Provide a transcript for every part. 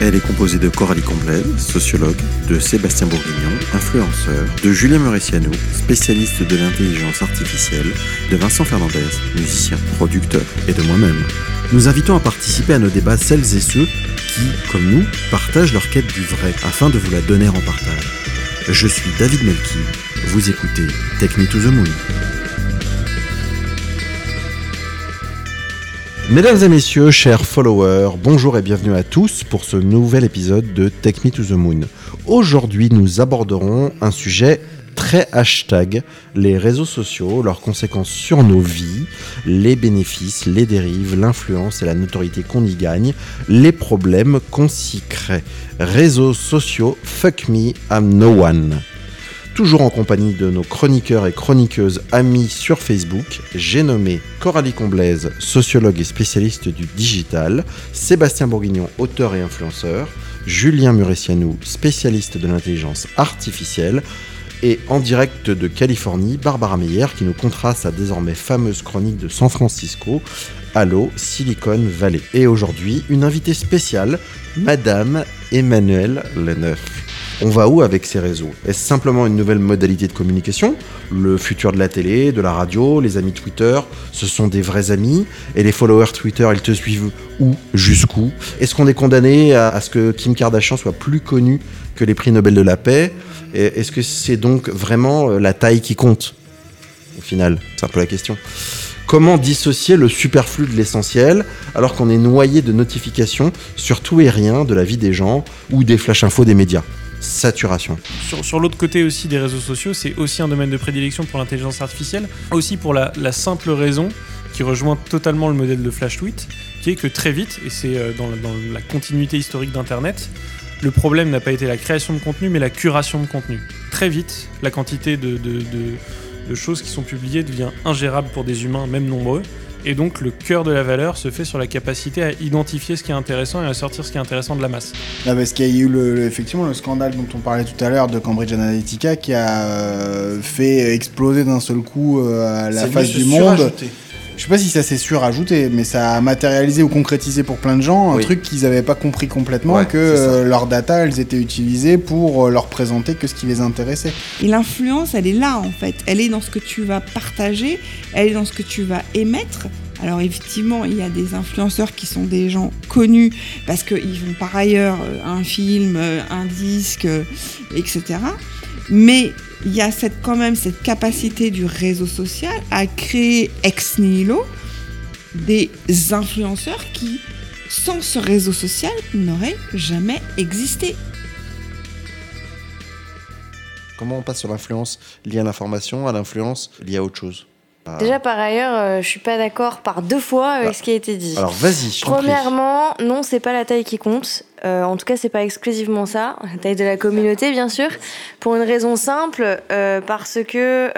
Elle est composée de Coralie Comblaise, sociologue, de Sébastien Bourguignon, influenceur, de Julien Mauriciano, spécialiste de l'intelligence artificielle, de Vincent Fernandez, musicien, producteur, et de moi-même. Nous invitons à participer à nos débats celles et ceux qui, comme nous, partagent leur quête du vrai afin de vous la donner en partage. Je suis David Melki, vous écoutez Me to the Moon. Mesdames et messieurs, chers followers, bonjour et bienvenue à tous pour ce nouvel épisode de Take Me to the Moon. Aujourd'hui, nous aborderons un sujet très hashtag, les réseaux sociaux, leurs conséquences sur nos vies, les bénéfices, les dérives, l'influence et la notoriété qu'on y gagne, les problèmes qu'on s'y crée. Réseaux sociaux, fuck me, I'm no one toujours en compagnie de nos chroniqueurs et chroniqueuses amis sur Facebook. J'ai nommé Coralie Comblaise, sociologue et spécialiste du digital, Sébastien Bourguignon, auteur et influenceur, Julien Muressianou, spécialiste de l'intelligence artificielle, et en direct de Californie, Barbara Meyer qui nous contera sa désormais fameuse chronique de San Francisco, Allo Silicon Valley. Et aujourd'hui, une invitée spéciale, Madame Emmanuelle Leneuf. On va où avec ces réseaux? Est-ce simplement une nouvelle modalité de communication? Le futur de la télé, de la radio, les amis Twitter, ce sont des vrais amis? Et les followers Twitter, ils te suivent où? Jusqu'où? Est-ce qu'on est condamné à, ce que Kim Kardashian soit plus connue que les prix Nobel de la paix? Est-ce que c'est donc vraiment euh, la taille qui compte? Au final, c'est un peu la question. Comment dissocier le superflu de l'essentiel alors qu'on est noyé de notifications sur tout et rien de la vie des gens ou des flash infos des médias? Sur, l'autre côté aussi des réseaux sociaux, c'est aussi un domaine de prédilection pour l'intelligence artificielle, aussi pour la, simple raison qui rejoint totalement le modèle de Flash Tweet, qui est que très vite, et c'est euh, dans, la continuité historique d'Internet, le problème n'a pas été la création de contenu, mais la curation de contenu. Très vite, la quantité de choses qui sont publiées devient ingérable pour des humains, même nombreux. Et donc le cœur de la valeur se fait sur la capacité à identifier ce qui est intéressant et à sortir ce qui est intéressant de la masse. Ah, parce qu'il y a eu le, effectivement le scandale dont on parlait tout à l'heure de Cambridge Analytica qui a euh, fait exploser d'un seul coup euh, la face du monde. Je sais pas si ça s'est surajouté, mais ça a matérialisé ou concrétisé pour plein de gens un truc qu'ils n'avaient pas compris complètement, que euh, leurs data, elles étaient utilisées pour leur présenter que ce qui les intéressait. Et l'influence, elle est là en fait. Elle est dans ce que tu vas partager, elle est dans ce que tu vas émettre. Alors effectivement, il y a des influenceurs qui sont des gens connus parce qu'ils font par ailleurs euh, un film, euh, un disque, etc. Mais il y a cette, quand même cette capacité du réseau social à créer ex nihilo des influenceurs qui, sans ce réseau social, n'auraient jamais existé. Comment on passe sur l'influence liée à l'information à l'influence liée à autre chose? Déjà, par ailleurs, euh, je suis pas d'accord par deux fois avec bah, ce qui a été dit. Alors, vas-y. Premièrement, non, c'est pas la taille qui compte. Euh, en tout cas, c'est pas exclusivement ça, la taille de la communauté, bien sûr. Pour une raison simple, euh, parce que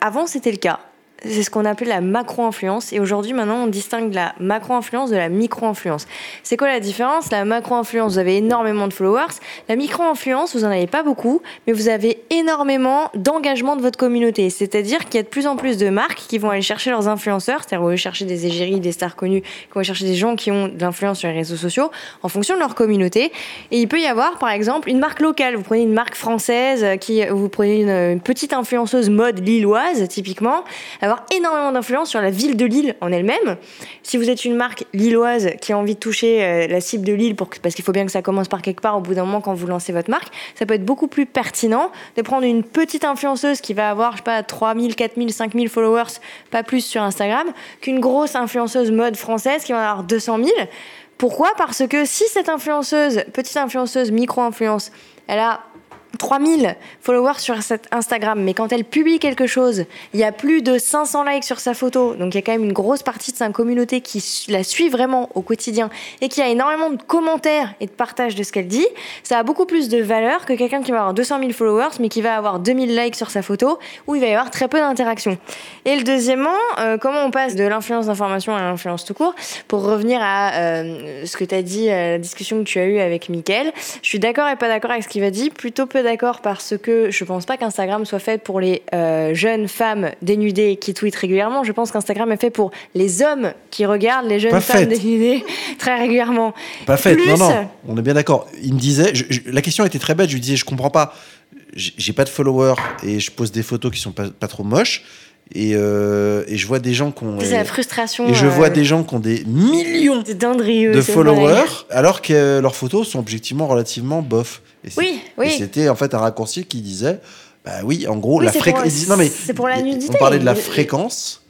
avant c'était le cas c'est ce qu'on appelle la macro-influence. Et aujourd'hui, maintenant, on distingue la macro-influence de la micro-influence. C'est quoi la différence? La macro-influence, vous avez énormément de followers. La micro-influence, vous n'en avez pas beaucoup, mais vous avez énormément d'engagement de votre communauté. C'est-à-dire qu'il y a de plus en plus de marques qui vont aller chercher leurs influenceurs, c'est-à-dire vont aller chercher des égéries, des stars connues, qui vont aller chercher des gens qui ont de l'influence sur les réseaux sociaux en fonction de leur communauté. Et il peut y avoir, par exemple, une marque locale. Vous prenez une marque française, qui, vous prenez une, petite influenceuse mode lilloise, typiquement énormément d'influence sur la ville de Lille en elle-même. Si vous êtes une marque lilloise qui a envie de toucher euh, la cible de Lille, parce qu'il faut bien que ça commence par quelque part au bout d'un moment quand vous lancez votre marque, ça peut être beaucoup plus pertinent de prendre une petite influenceuse qui va avoir, je sais pas, 3000, 4000, 5000 followers, pas plus sur Instagram, qu'une grosse influenceuse mode française qui va avoir 200 000. Pourquoi? Parce que si cette influenceuse, petite influenceuse, micro-influence, elle a 3000 followers sur Instagram, mais quand elle publie quelque chose, il y a plus de 500 likes sur sa photo, donc il y a quand même une grosse partie de sa communauté qui la suit vraiment au quotidien et qui a énormément de commentaires et de partages de ce qu'elle dit, ça a beaucoup plus de valeur que quelqu'un qui va avoir 200 000 followers mais qui va avoir 2000 likes sur sa photo où il va y avoir très peu d'interaction. Et le deuxièmement, euh, comment on passe de l'influence d'information à l'influence tout court? Pour revenir à euh, ce que tu as dit, la discussion que tu as eue avec Mickaël, je suis d'accord et pas d'accord avec ce qu'il va dire, plutôt peu d'accord parce que je pense pas qu'Instagram soit fait pour les euh, jeunes femmes dénudées qui tweetent régulièrement. Je pense qu'Instagram est fait pour les hommes qui regardent les jeunes femmes dénudées très régulièrement. Pas fait, non, non, on est bien d'accord. Il me disait, la question était très bête, je lui disais, je comprends pas, j'ai pas de followers et je pose des photos qui sont pas, pas trop moches. Et, euh, et, je vois des gens qui ont. C'est la frustration. Et je vois euh, des gens qui ont des millions de followers, alors que leurs photos sont objectivement relativement bof. Et oui, oui. c'était en fait un raccourci qui disait, bah oui, en gros, la fréquence. Non mais. C'est pour la nudité. On parlait de la fréquence.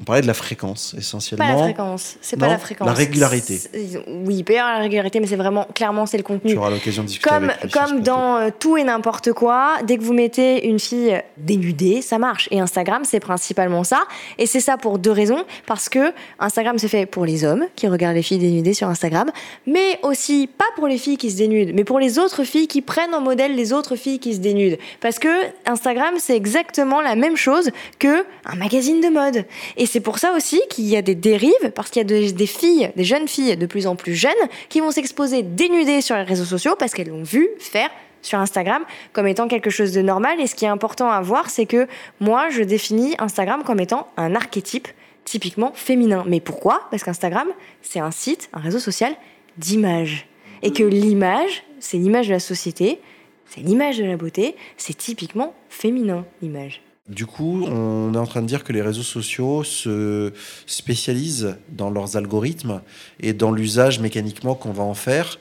On parlait de la fréquence essentiellement. Pas la fréquence, c'est pas la fréquence. La régularité. Oui, il peut y avoir la régularité, mais c'est vraiment clairement c'est le contenu. Tu auras l'occasion de discuter comme, avec Comme dans euh, tout et n'importe quoi, dès que vous mettez une fille dénudée, ça marche. Et Instagram, c'est principalement ça. Et c'est ça pour deux raisons. Parce que Instagram, c'est fait pour les hommes qui regardent les filles dénudées sur Instagram, mais aussi pas pour les filles qui se dénudent, mais pour les autres filles qui prennent en modèle les autres filles qui se dénudent. Parce que Instagram, c'est exactement la même chose que un magazine de mode. Et c'est pour ça aussi qu'il y a des dérives, parce qu'il y a des, filles, des jeunes filles de plus en plus jeunes, qui vont s'exposer dénudées sur les réseaux sociaux parce qu'elles l'ont vu faire sur Instagram comme étant quelque chose de normal. Et ce qui est important à voir, c'est que moi, je définis Instagram comme étant un archétype typiquement féminin. Mais pourquoi? Parce qu'Instagram, c'est un site, un réseau social d'image. Et que l'image, c'est l'image de la société, c'est l'image de la beauté, c'est typiquement féminin, l'image. Du coup, on est en train de dire que les réseaux sociaux se spécialisent dans leurs algorithmes et dans l'usage mécaniquement qu'on va en faire,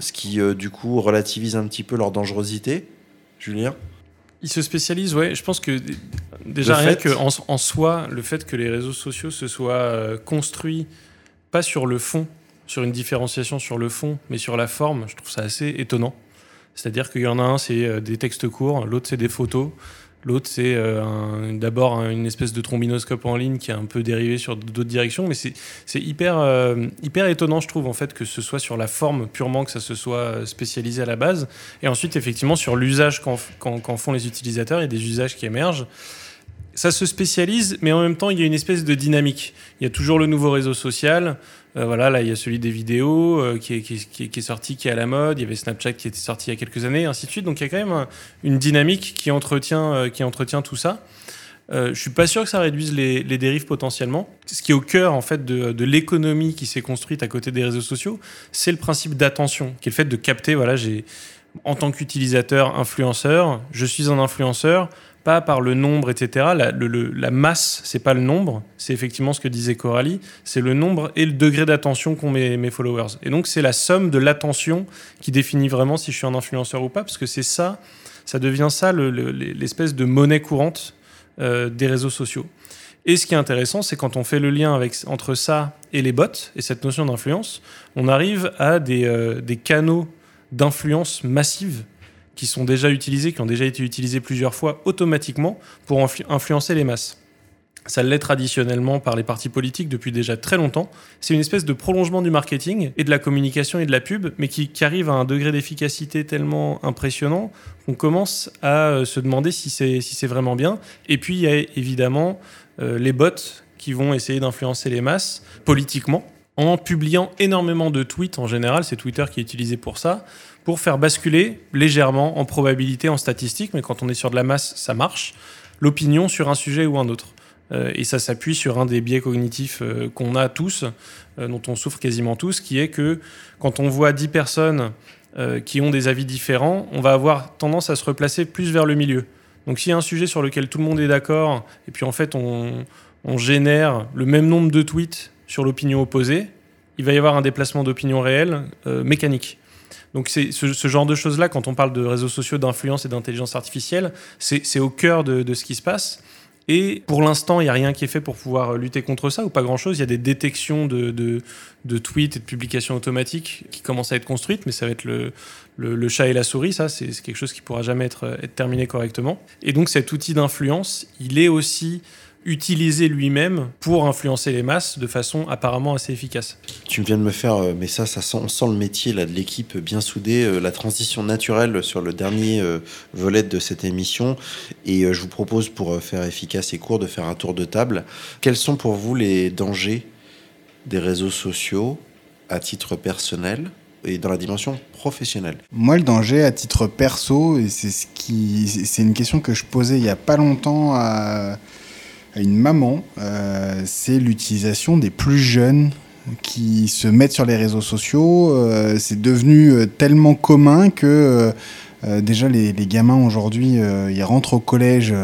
ce qui euh, du coup relativise un petit peu leur dangerosité. Julien? Ils se spécialisent, ouais. Je pense que déjà rien que en, soi, le fait que les réseaux sociaux se soient euh, construits pas sur le fond, sur une différenciation sur le fond, mais sur la forme, je trouve ça assez étonnant. C'est-à-dire qu'il y en a un, c'est euh, des textes courts, l'autre, c'est des photos. L'autre, c'est euh, d'abord une espèce de trombinoscope en ligne qui est un peu dérivé sur d'autres directions, mais c'est hyper, euh, hyper étonnant, je trouve, en fait, que ce soit sur la forme purement, que ça se soit spécialisé à la base, et ensuite, effectivement, sur l'usage qu'en font les utilisateurs, il y a des usages qui émergent ça se spécialise, mais en même temps, il y a une espèce de dynamique. Il y a toujours le nouveau réseau social. Euh, voilà, là, il y a celui des vidéos euh, qui, est, sorti, qui est à la mode. Il y avait Snapchat qui était sorti il y a quelques années, et ainsi de suite. Donc, il y a quand même une dynamique qui entretient, euh, qui entretient tout ça. je suis pas sûr que ça réduise les, dérives potentiellement. Ce qui est au cœur en fait de, de l'économie qui s'est construite à côté des réseaux sociaux, c'est le principe d'attention, qui est le fait de capter. Voilà, j'ai en tant qu'utilisateur, influenceur, je suis un influenceur pas par le nombre, etc. La, le, la masse, c'est pas le nombre, c'est effectivement ce que disait Coralie, c'est le nombre et le degré d'attention qu'ont mes, followers. Et donc c'est la somme de l'attention qui définit vraiment si je suis un influenceur ou pas, parce que c'est ça, ça devient ça l'espèce de monnaie courante euh, des réseaux sociaux. Et ce qui est intéressant, c'est quand on fait le lien entre ça et les bots, et cette notion d'influence, on arrive à des, euh, des canaux d'influence massive qui sont déjà utilisés, qui ont déjà été utilisés plusieurs fois automatiquement pour influencer les masses. Ça l'est traditionnellement par les partis politiques depuis déjà très longtemps. C'est une espèce de prolongement du marketing et de la communication et de la pub, mais qui, arrive à un degré d'efficacité tellement impressionnant qu'on commence à euh, se demander si c'est si vraiment bien. Et puis il y a évidemment euh, les bots qui vont essayer d'influencer les masses politiquement en publiant énormément de tweets en général. C'est Twitter qui est utilisé pour ça pour faire basculer légèrement en probabilité, en statistique, mais quand on est sur de la masse, ça marche, l'opinion sur un sujet ou un autre. Euh, et ça s'appuie sur un des biais cognitifs euh, qu'on a tous, euh, dont on souffre quasiment tous, qui est que quand on voit 10 personnes qui ont des avis différents, on va avoir tendance à se replacer plus vers le milieu. Donc s'il y a un sujet sur lequel tout le monde est d'accord, et puis en fait on, on génère le même nombre de tweets sur l'opinion opposée, il va y avoir un déplacement d'opinion réelle mécanique. Donc c'est ce, genre de choses-là, quand on parle de réseaux sociaux, d'influence et d'intelligence artificielle, c'est au cœur de, ce qui se passe. Et pour l'instant, il n'y a rien qui est fait pour pouvoir lutter contre ça, ou pas grand-chose. Il y a des détections de, tweets et de publications automatiques qui commencent à être construites, mais ça va être le, chat et la souris, ça, c'est quelque chose qui pourra jamais être, être terminé correctement. Et donc cet outil d'influence, il est aussi utilisé lui-même pour influencer les masses de façon apparemment assez efficace. Tu viens de me faire, euh, mais ça, ça sent, on sent le métier là, de l'équipe bien soudée, euh, la transition naturelle sur le dernier euh, volet de cette émission. Et je vous propose, pour faire efficace et court, de faire un tour de table. Quels sont pour vous les dangers des réseaux sociaux à titre personnel et dans la dimension professionnelle? Moi, le danger à titre perso, et c'est ce qui, c'est une question que je posais il y a pas longtemps à une maman, euh, c'est l'utilisation des plus jeunes qui se mettent sur les réseaux sociaux. Euh, c'est devenu euh, tellement commun que déjà les, gamins aujourd'hui, ils rentrent au collège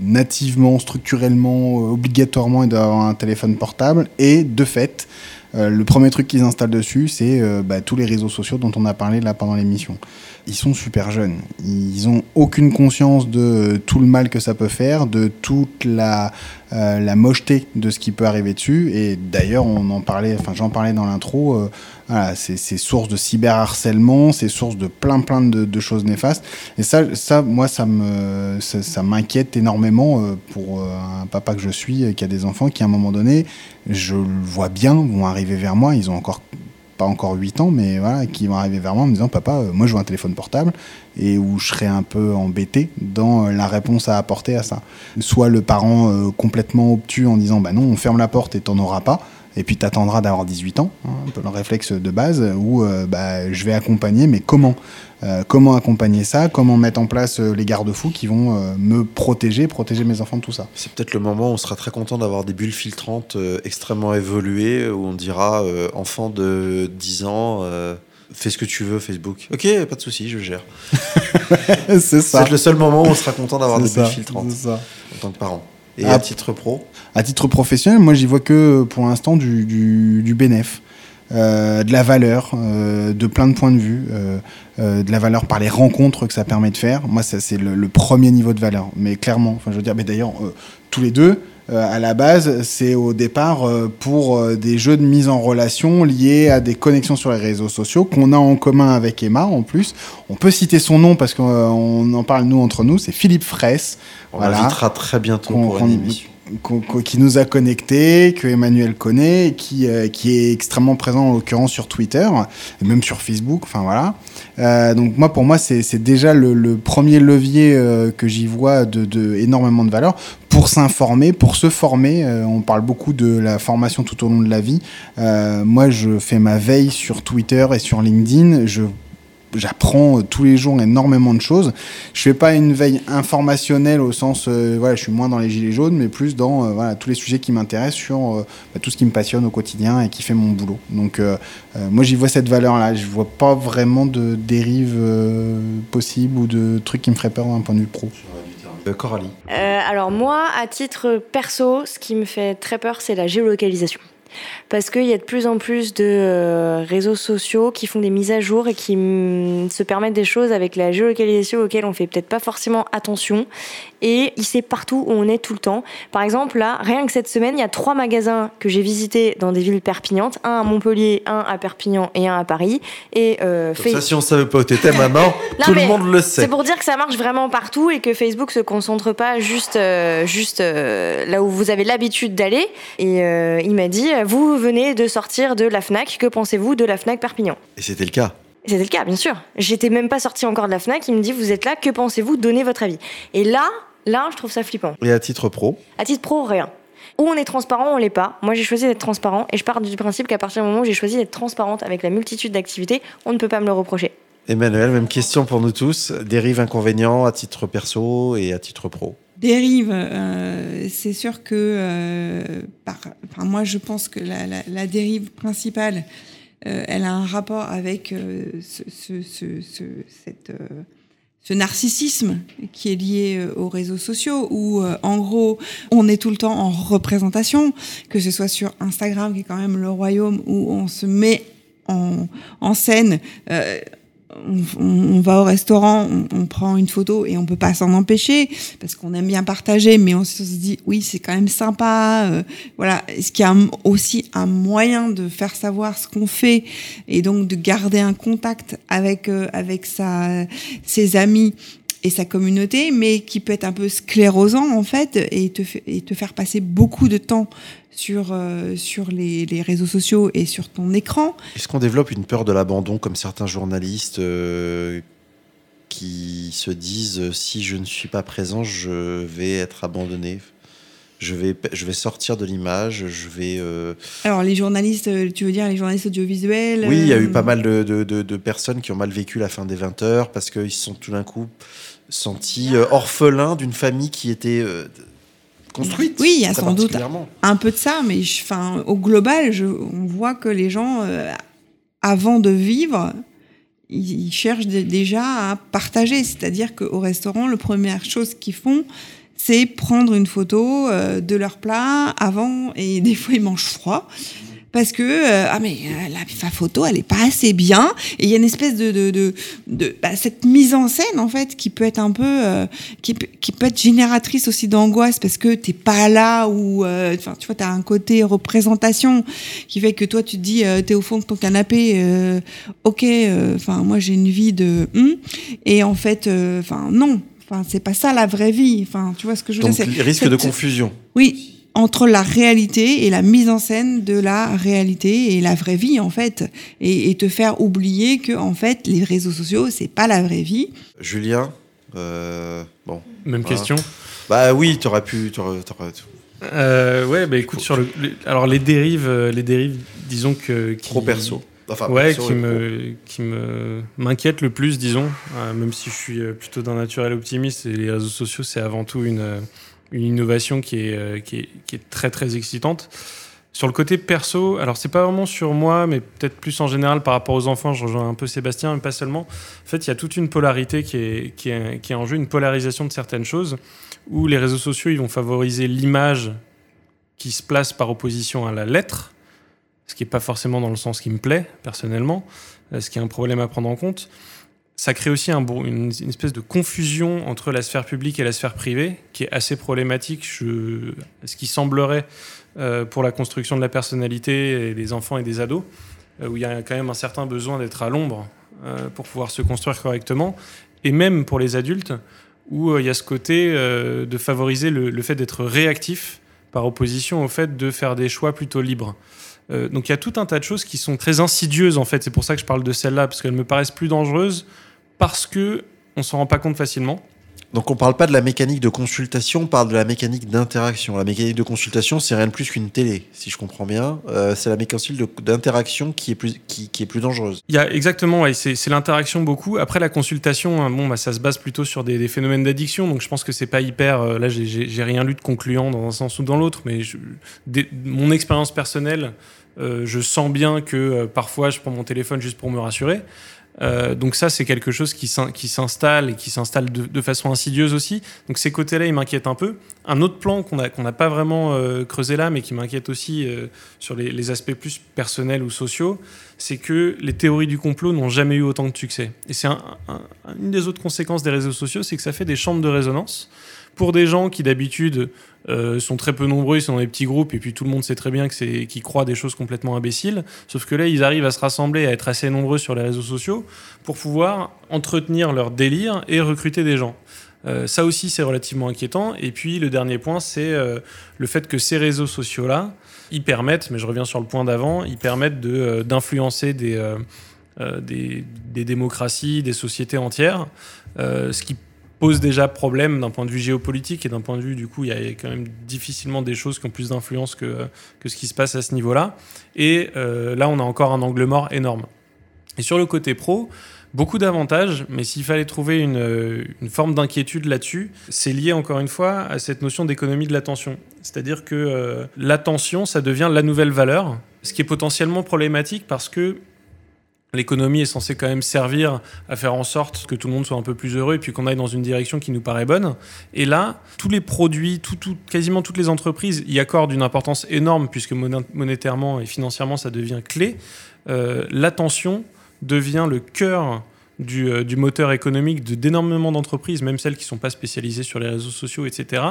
nativement, structurellement, obligatoirement, ils doivent avoir un téléphone portable. Et de fait, le premier truc qu'ils installent dessus, c'est bah, tous les réseaux sociaux dont on a parlé là pendant l'émission ils sont super jeunes. Ils ont aucune conscience de tout le mal que ça peut faire, de toute la, euh, la mocheté de ce qui peut arriver dessus. Et d'ailleurs, on en parlait, enfin j'en parlais dans l'intro. Euh, voilà, c'est source de cyberharcèlement, c'est source de plein plein de, choses néfastes. Et ça, ça moi, ça me, ça, m'inquiète énormément euh, pour un papa que je suis, qui a des enfants, qui à un moment donné, je le vois bien, vont arriver vers moi. Ils ont encore pas encore 8 ans, mais voilà, qui vont arriver vers moi en me disant Papa, euh, moi je veux un téléphone portable, et où je serais un peu embêté dans euh, la réponse à apporter à ça. Soit le parent euh, complètement obtus en disant Bah non, on ferme la porte et t'en auras pas et puis tu attendras d'avoir 18 ans, hein, un peu le réflexe de base, où bah, je vais accompagner, mais comment Comment accompagner ça Comment mettre en place les garde-fous qui vont me protéger, protéger mes enfants de tout ça C'est peut-être le moment où on sera très content d'avoir des bulles filtrantes extrêmement évoluées, où on dira enfant de 10 ans fais ce que tu veux, Facebook. Ok, pas de souci, je gère. c'est ça. C'est le seul moment où on sera content d'avoir des bulles filtrantes en tant que parent. Et à, titre pro À titre professionnel, moi j'y vois que pour l'instant du, du, du bénéf. Euh, de la valeur, euh, de plein de points de vue, euh, de la valeur par les rencontres que ça permet de faire. Moi, ça c'est le, le, premier niveau de valeur. Mais clairement, enfin, je veux dire, mais d'ailleurs, tous les deux, à la base, c'est au départ pour des jeux de mise en relation liés à des connexions sur les réseaux sociaux qu'on a en commun avec Emma en plus. On peut citer son nom parce qu'on en parle nous entre nous, c'est Philippe Fraisse. On l'invitera très bientôt pour une émission qui nous a connectés, que Emmanuel connaît, qui, euh, qui est extrêmement présent en l'occurrence sur Twitter, et même sur Facebook, enfin voilà. Euh, donc moi, pour moi, c'est déjà le, premier levier euh, que j'y vois de, de, énormément de valeur pour s'informer, pour se former. on parle beaucoup de la formation tout au long de la vie. moi, je fais ma veille sur Twitter et sur LinkedIn. Je j'apprends euh, tous les jours énormément de choses. Je fais pas une veille informationnelle au sens, euh, voilà, je suis moins dans les gilets jaunes, mais plus dans euh, voilà, tous les sujets qui m'intéressent sur bah, tout ce qui me passionne au quotidien et qui fait mon boulot. Donc moi j'y vois cette valeur-là. Je vois pas vraiment de dérive possible ou de trucs qui me feraient peur d'un point de vue pro. Coralie. alors moi, à titre perso, ce qui me fait très peur, c'est la géolocalisation parce qu'il y a de plus en plus de euh, réseaux sociaux qui font des mises à jour et qui mm, se permettent des choses avec la géolocalisation auxquelles on fait peut-être pas forcément attention et il sait partout où on est tout le temps. Par exemple, là, rien que cette semaine, il y a trois magasins que j'ai visités dans des villes perpignantes, un à Montpellier, un à Perpignan et un à Paris. Et euh, ça, si on savait pas où t'étais maintenant, tout le monde le sait. C'est pour dire que ça marche vraiment partout et que Facebook se concentre pas juste, euh, juste euh, là où vous avez l'habitude d'aller. Et euh, il m'a dit, vous venez de sortir de la Fnac, que pensez-vous de la Fnac Perpignan? Et c'était le cas. C'était le cas, bien sûr. J'étais même pas sortie encore de la Fnac. Il me dit, vous êtes là, que pensez-vous? Donnez votre avis. Et là, là, je trouve ça flippant. Et à titre pro À titre pro, rien. Ou on est transparent, ou on l'est pas. Moi, j'ai choisi d'être transparent et je pars du principe qu'à partir du moment où j'ai choisi d'être transparente avec la multitude d'activités, on ne peut pas me le reprocher. Emmanuel, même question pour nous tous. Dérive inconvénients à titre perso et à titre pro Dérive, euh, c'est sûr que euh, par, moi je pense que la, la, la dérive principale, euh, elle a un rapport avec euh, ce, ce, ce, cette, euh, ce, narcissisme qui est lié aux réseaux sociaux, où en gros on est tout le temps en représentation, que ce soit sur Instagram qui est quand même le royaume où on se met en, en scène on, va au restaurant, on, prend une photo et on peut pas s'en empêcher parce qu'on aime bien partager, mais on, se dit oui, c'est quand même sympa. Euh, voilà, est-ce qu'il y a aussi un moyen de faire savoir ce qu'on fait et donc de garder un contact avec euh, avec sa ses amis et sa communauté, mais qui peut être un peu sclérosant en fait et te, et te faire passer beaucoup de temps sur, euh, sur les, les, réseaux sociaux et sur ton écran. Est-ce qu'on développe une peur de l'abandon comme certains journalistes euh, qui se disent euh, si je ne suis pas présent, je vais être abandonné je vais, je vais sortir de l'image, je vais... Alors les journalistes, tu veux dire les journalistes audiovisuels Oui, il y a eu pas mal de, de, de, personnes qui ont mal vécu la fin des 20 heures parce qu'ils se sont tout d'un coup sentis orphelins d'une famille qui était construite. Oui, il y a sans doute un peu de ça, mais enfin, au global, je, on voit que les gens, euh, avant de vivre, ils, cherchent déjà à partager. C'est-à-dire qu'au restaurant, la première chose qu'ils font, c'est prendre une photo euh, de leur plat avant, et des fois ils mangent froid parce que euh, ah mais euh, la, photo elle est pas assez bien et il y a une espèce de de, de, de bah, cette mise en scène en fait qui peut être un peu euh, qui, qui peut être génératrice aussi d'angoisse parce que t'es pas là ou enfin tu vois t'as un côté représentation qui fait que toi tu te dis t'es au fond de ton canapé ok enfin moi j'ai une vie de hum, et en fait enfin non Enfin, c'est pas ça la vraie vie. Enfin, tu vois ce que je veux dire. Donc, risque de confusion. Oui, entre la réalité et la mise en scène de la réalité et la vraie vie en fait et, te faire oublier que en fait les réseaux sociaux c'est pas la vraie vie. Julien, euh, bon. Même question. Bah oui, tu aurais pu. Euh, ouais, bah écoute sur le, alors les dérives, euh, les dérives, disons que qui, trop perso. Enfin, ouais, qui me, qui me m'inquiète le plus, disons, même si je suis plutôt d'un naturel optimiste et les réseaux sociaux c'est avant tout une une innovation qui est, euh, qui est, qui est, très très excitante. Sur le côté perso, alors c'est pas vraiment sur moi, mais peut-être plus en général par rapport aux enfants, je rejoins un peu Sébastien, mais pas seulement. En fait, il y a toute une polarité qui est, qui est, qui est en jeu, une polarisation de certaines choses, où les réseaux sociaux ils vont favoriser l'image qui se place par opposition à la lettre, ce qui n'est pas forcément dans le sens qui me plaît personnellement, ce qui est un problème à prendre en compte ça crée aussi un, une, espèce de confusion entre la sphère publique et la sphère privée, qui est assez problématique, ce qui semblerait euh, pour la construction de la personnalité des enfants et des ados, euh, où il y a quand même un certain besoin d'être à l'ombre euh, pour pouvoir se construire correctement, et même pour les adultes, où il y a ce côté de favoriser le, le fait d'être réactif par opposition au fait de faire des choix plutôt libres. donc il y a tout un tas de choses qui sont très insidieuses en fait, c'est pour ça que je parle de celle-là, parce qu'elles me paraissent plus dangereuses parce que on s'en rend pas compte facilement. Donc on parle pas de la mécanique de consultation, on parle de la mécanique d'interaction. La mécanique de consultation, c'est rien de plus qu'une télé, si je comprends bien. Euh, c'est la mécanique d'interaction qui est plus qui, est plus dangereuse. Il y a exactement, ouais, c'est l'interaction beaucoup. Après la consultation, hein, bon, bah, ça se base plutôt sur des, phénomènes d'addiction, donc je pense que c'est pas hyper. Euh, là, j'ai rien lu de concluant dans un sens ou dans l'autre, mais mon expérience personnelle, euh, je sens bien que parfois je prends mon téléphone juste pour me rassurer. Euh, donc ça, c'est quelque chose qui s'installe et qui s'installe de, façon insidieuse aussi. Donc ces côtés-là, ils m'inquiètent un peu. Un autre plan qu'on n'a pas vraiment euh, creusé là, mais qui m'inquiète aussi euh, sur les, aspects plus personnels ou sociaux, c'est que les théories du complot n'ont jamais eu autant de succès. Et c'est une des autres conséquences des réseaux sociaux, c'est que ça fait des chambres de résonance pour des gens qui d'habitude euh, sont très peu nombreux, ils sont dans des petits groupes, et puis tout le monde sait très bien qu'ils croient des choses complètement imbéciles. Sauf que là, ils arrivent à se rassembler, à être assez nombreux sur les réseaux sociaux pour pouvoir entretenir leur délire et recruter des gens. Euh, ça aussi, c'est relativement inquiétant. Et puis, le dernier point, c'est euh, le fait que ces réseaux sociaux-là, ils permettent, mais je reviens sur le point d'avant, ils permettent d'influencer des, des, des, démocraties, des sociétés entières, ce qui pose déjà problème d'un point de vue géopolitique et d'un point de vue, du coup, il y a quand même difficilement des choses qui ont plus d'influence que, que ce qui se passe à ce niveau-là. Et euh, là, on a encore un angle mort énorme. Et sur le côté pro, beaucoup d'avantages, mais s'il fallait trouver une, une forme d'inquiétude là-dessus, c'est lié encore une fois à cette notion d'économie de l'attention. C'est-à-dire que euh, l'attention, ça devient la nouvelle valeur, ce qui est potentiellement problématique parce que L'économie est censée quand même servir à faire en sorte que tout le monde soit un peu plus heureux et puis qu'on aille dans une direction qui nous paraît bonne. Et là, tous les produits, quasiment toutes les entreprises y accordent une importance énorme puisque monétairement et financièrement ça devient clé. Euh, l'attention devient le cœur du, euh, du moteur économique d'énormément d'entreprises, même celles qui ne sont pas spécialisées sur les réseaux sociaux, etc.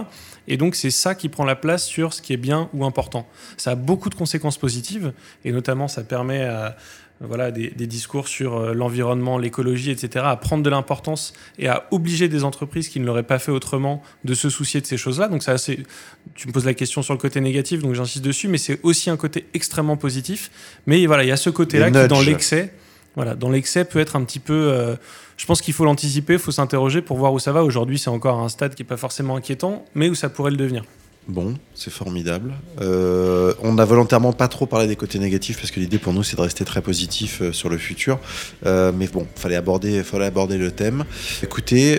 Et donc c'est ça qui prend la place sur ce qui est bien ou important. Ça a beaucoup de conséquences positives, et notamment ça permet à voilà, des, discours sur euh, l'environnement, l'écologie, etc., à prendre de l'importance et à obliger des entreprises qui ne l'auraient pas fait autrement de se soucier de ces choses-là. Donc, ça, tu me poses la question sur le côté négatif, donc j'insiste dessus, mais c'est aussi un côté extrêmement positif. Mais voilà, il y a ce côté-là qui, dans l'excès, voilà, dans l'excès, peut être un petit peu. Euh, je pense qu'il faut l'anticiper, il faut s'interroger pour voir où ça va. Aujourd'hui, c'est encore un stade qui n'est pas forcément inquiétant, mais où ça pourrait le devenir. Bon, c'est formidable. Euh, on n'a volontairement pas trop parlé des côtés négatifs parce que l'idée pour nous c'est de rester très positif euh, sur le futur. Euh, mais bon, fallait aborder, fallait aborder le thème. Écoutez,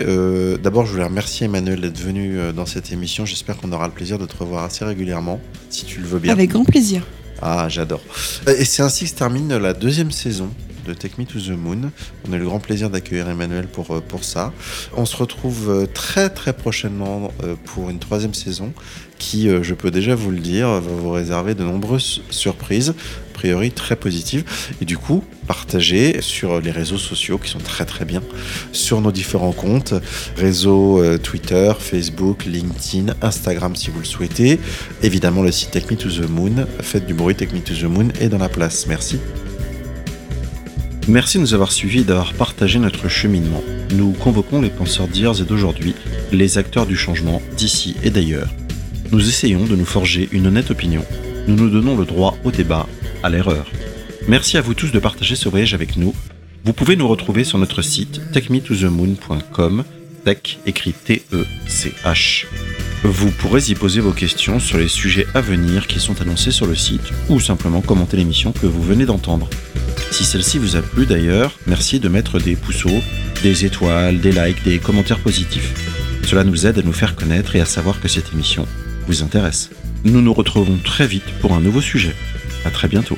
d'abord je voulais remercier Emmanuel d'être venu dans cette émission. J'espère qu'on aura le plaisir de te revoir assez régulièrement, si tu le veux bien. Avec grand plaisir. Ah, j'adore. Et c'est ainsi que se termine la deuxième saison de Me to the Moon. On a eu le grand plaisir d'accueillir Emmanuel pour, euh, pour ça. On se retrouve euh, très très prochainement euh, pour une troisième saison qui, je peux déjà vous le dire, va vous réserver de nombreuses surprises, a priori très positives. Et du coup, partagez sur les réseaux sociaux qui sont très très bien, sur nos différents comptes, réseaux Twitter, Facebook, LinkedIn, Instagram si vous le souhaitez. Évidemment le site Take Me to the Moon. Faites du bruit, Take Me to the Moon est dans la place. Merci. Merci de nous avoir suivis et d'avoir partagé notre cheminement. Nous convoquons les penseurs d'hier et d'aujourd'hui, les acteurs du changement d'ici et d'ailleurs. Nous essayons de nous forger une honnête opinion. Nous nous donnons le droit au débat, à l'erreur. Merci à vous tous de partager ce voyage avec nous. Vous pouvez nous retrouver sur notre site techmetothemoon.com, tech écrit T-E-C-H. Vous pourrez y poser vos questions sur les sujets à venir qui sont annoncés sur le site ou simplement commenter l'émission que vous venez d'entendre. Si celle-ci vous a plu d'ailleurs, merci de mettre des pouceaux, des étoiles, des likes, des commentaires positifs. Cela nous aide à nous faire connaître et à savoir que cette émission vous intéresse. Nous nous retrouvons très vite pour un nouveau sujet. À très bientôt.